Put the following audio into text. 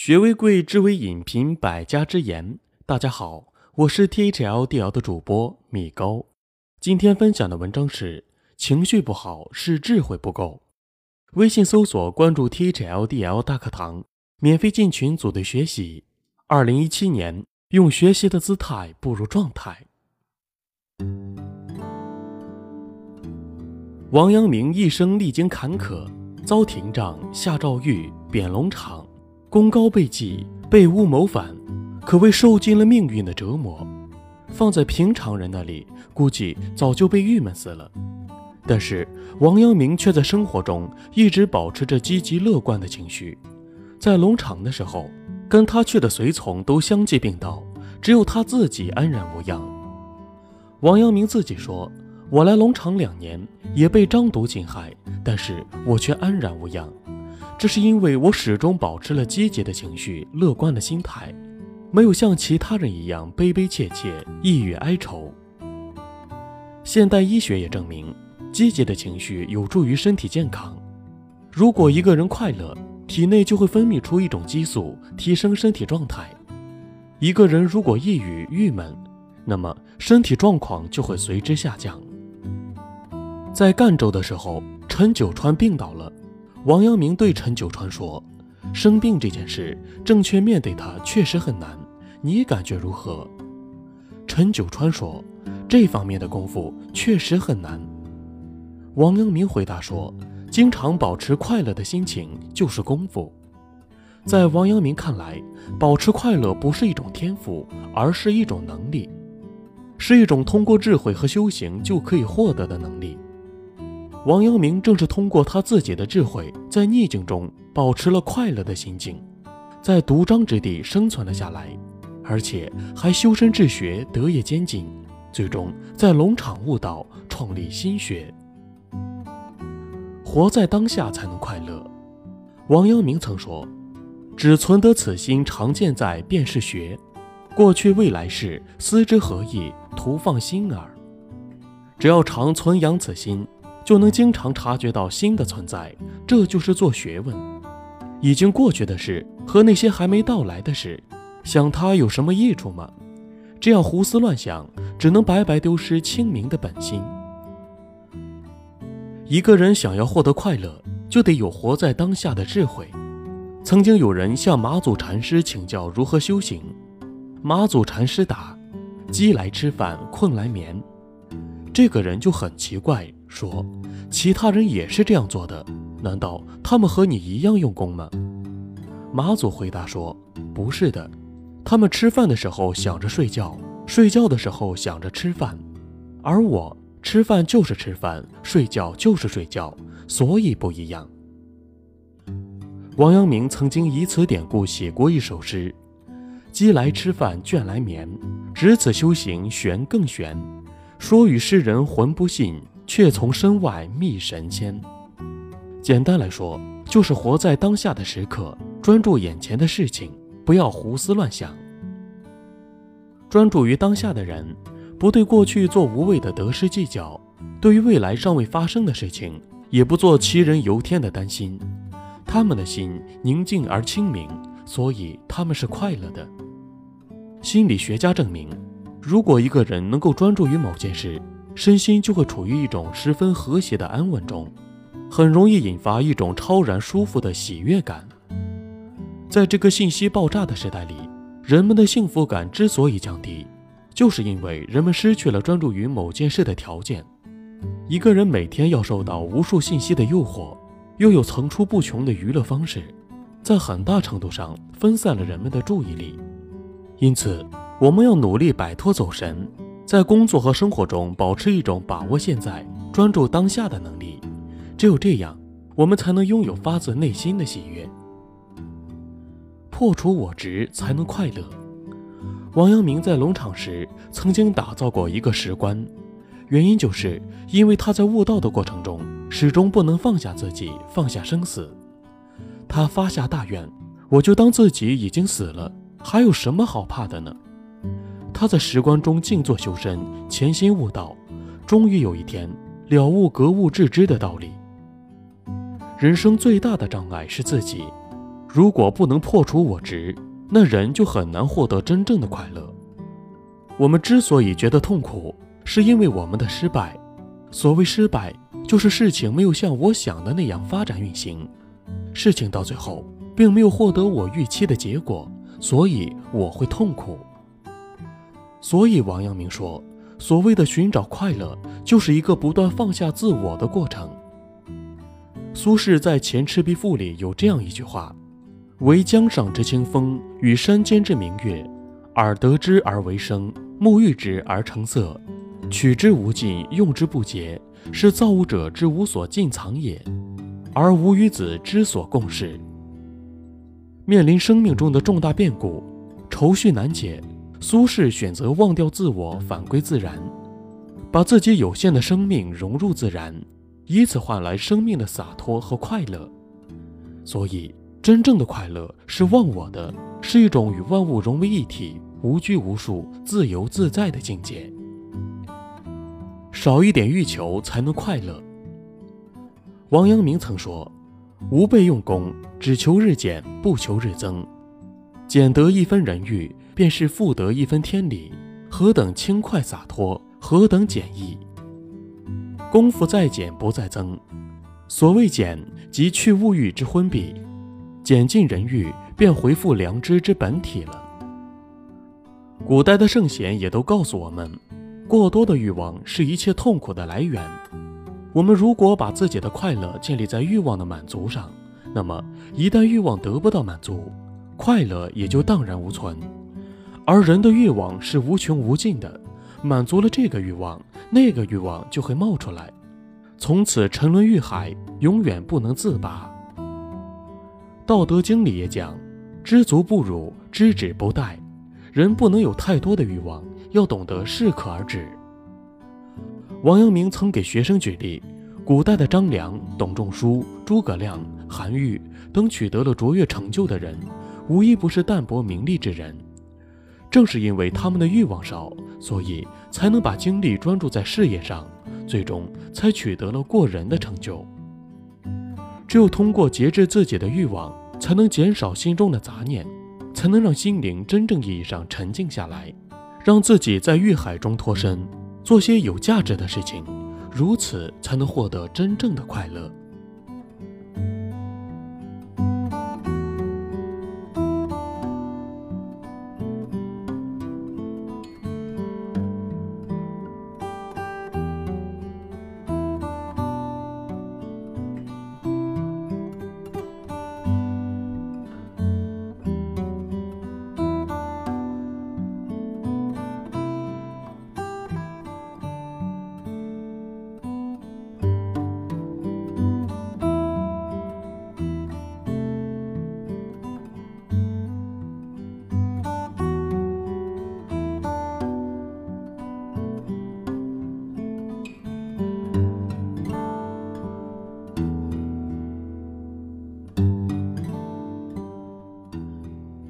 学为贵，知为引，品百家之言。大家好，我是 T H L D L 的主播米高。今天分享的文章是：情绪不好是智慧不够。微信搜索关注 T H L D L 大课堂，免费进群组队学习。二零一七年，用学习的姿态步入状态。王阳明一生历经坎坷，遭廷杖，下诏狱，贬龙场。功高被忌，被诬谋反，可谓受尽了命运的折磨。放在平常人那里，估计早就被郁闷死了。但是王阳明却在生活中一直保持着积极乐观的情绪。在龙场的时候，跟他去的随从都相继病倒，只有他自己安然无恙。王阳明自己说：“我来龙场两年，也被张毒侵害，但是我却安然无恙。”这是因为我始终保持了积极的情绪、乐观的心态，没有像其他人一样悲悲切切、抑郁哀愁。现代医学也证明，积极的情绪有助于身体健康。如果一个人快乐，体内就会分泌出一种激素，提升身体状态；一个人如果抑郁、郁闷，那么身体状况就会随之下降。在赣州的时候，陈九川病倒了。王阳明对陈九川说：“生病这件事，正确面对它确实很难，你感觉如何？”陈九川说：“这方面的功夫确实很难。”王阳明回答说：“经常保持快乐的心情就是功夫。”在王阳明看来，保持快乐不是一种天赋，而是一种能力，是一种通过智慧和修行就可以获得的能力。王阳明正是通过他自己的智慧，在逆境中保持了快乐的心境，在独章之地生存了下来，而且还修身治学，德业兼进，最终在龙场悟道，创立心学。活在当下才能快乐。王阳明曾说：“只存得此心，常健在，便是学。过去未来事，思之何益？徒放心耳。只要常存养此心。”就能经常察觉到新的存在，这就是做学问。已经过去的事和那些还没到来的事，想它有什么益处吗？这样胡思乱想，只能白白丢失清明的本心。一个人想要获得快乐，就得有活在当下的智慧。曾经有人向马祖禅师请教如何修行，马祖禅师答：“饥来吃饭，困来眠。”这个人就很奇怪。说，其他人也是这样做的，难道他们和你一样用功吗？马祖回答说：“不是的，他们吃饭的时候想着睡觉，睡觉的时候想着吃饭，而我吃饭就是吃饭，睡觉就是睡觉，所以不一样。”王阳明曾经以此典故写过一首诗：“鸡来吃饭，倦来眠，只此修行玄更玄，说与世人浑不信。”却从身外觅神仙。简单来说，就是活在当下的时刻，专注眼前的事情，不要胡思乱想。专注于当下的人，不对过去做无谓的得失计较，对于未来尚未发生的事情，也不做杞人忧天的担心。他们的心宁静而清明，所以他们是快乐的。心理学家证明，如果一个人能够专注于某件事，身心就会处于一种十分和谐的安稳中，很容易引发一种超然舒服的喜悦感。在这个信息爆炸的时代里，人们的幸福感之所以降低，就是因为人们失去了专注于某件事的条件。一个人每天要受到无数信息的诱惑，又有层出不穷的娱乐方式，在很大程度上分散了人们的注意力。因此，我们要努力摆脱走神。在工作和生活中保持一种把握现在、专注当下的能力，只有这样，我们才能拥有发自内心的喜悦。破除我执，才能快乐。王阳明在龙场时曾经打造过一个石棺，原因就是因为他在悟道的过程中始终不能放下自己，放下生死。他发下大愿：我就当自己已经死了，还有什么好怕的呢？他在石棺中静坐修身，潜心悟道，终于有一天了悟格物致知的道理。人生最大的障碍是自己，如果不能破除我执，那人就很难获得真正的快乐。我们之所以觉得痛苦，是因为我们的失败。所谓失败，就是事情没有像我想的那样发展运行，事情到最后并没有获得我预期的结果，所以我会痛苦。所以王阳明说，所谓的寻找快乐，就是一个不断放下自我的过程。苏轼在《前赤壁赋》里有这样一句话：“惟江上之清风，与山间之明月，耳得之而为声，目遇之而成色，取之无尽，用之不竭，是造物者之无所尽藏也，而吾与子之所共适。”面临生命中的重大变故，愁绪难解。苏轼选择忘掉自我，返归自然，把自己有限的生命融入自然，以此换来生命的洒脱和快乐。所以，真正的快乐是忘我的，是一种与万物融为一体、无拘无束、自由自在的境界。少一点欲求，才能快乐。王阳明曾说：“吾辈用功，只求日减，不求日增。减得一分人欲。”便是复得一分天理，何等轻快洒脱，何等简易。功夫在减不在增，所谓减，即去物欲之昏蔽，减尽人欲，便回复良知之本体了。古代的圣贤也都告诉我们，过多的欲望是一切痛苦的来源。我们如果把自己的快乐建立在欲望的满足上，那么一旦欲望得不到满足，快乐也就荡然无存。而人的欲望是无穷无尽的，满足了这个欲望，那个欲望就会冒出来，从此沉沦欲海，永远不能自拔。道德经里也讲：“知足不辱，知止不殆。”人不能有太多的欲望，要懂得适可而止。王阳明曾给学生举例：古代的张良、董仲舒、诸葛亮、韩愈等取得了卓越成就的人，无一不是淡泊名利之人。正是因为他们的欲望少，所以才能把精力专注在事业上，最终才取得了过人的成就。只有通过节制自己的欲望，才能减少心中的杂念，才能让心灵真正意义上沉静下来，让自己在欲海中脱身，做些有价值的事情，如此才能获得真正的快乐。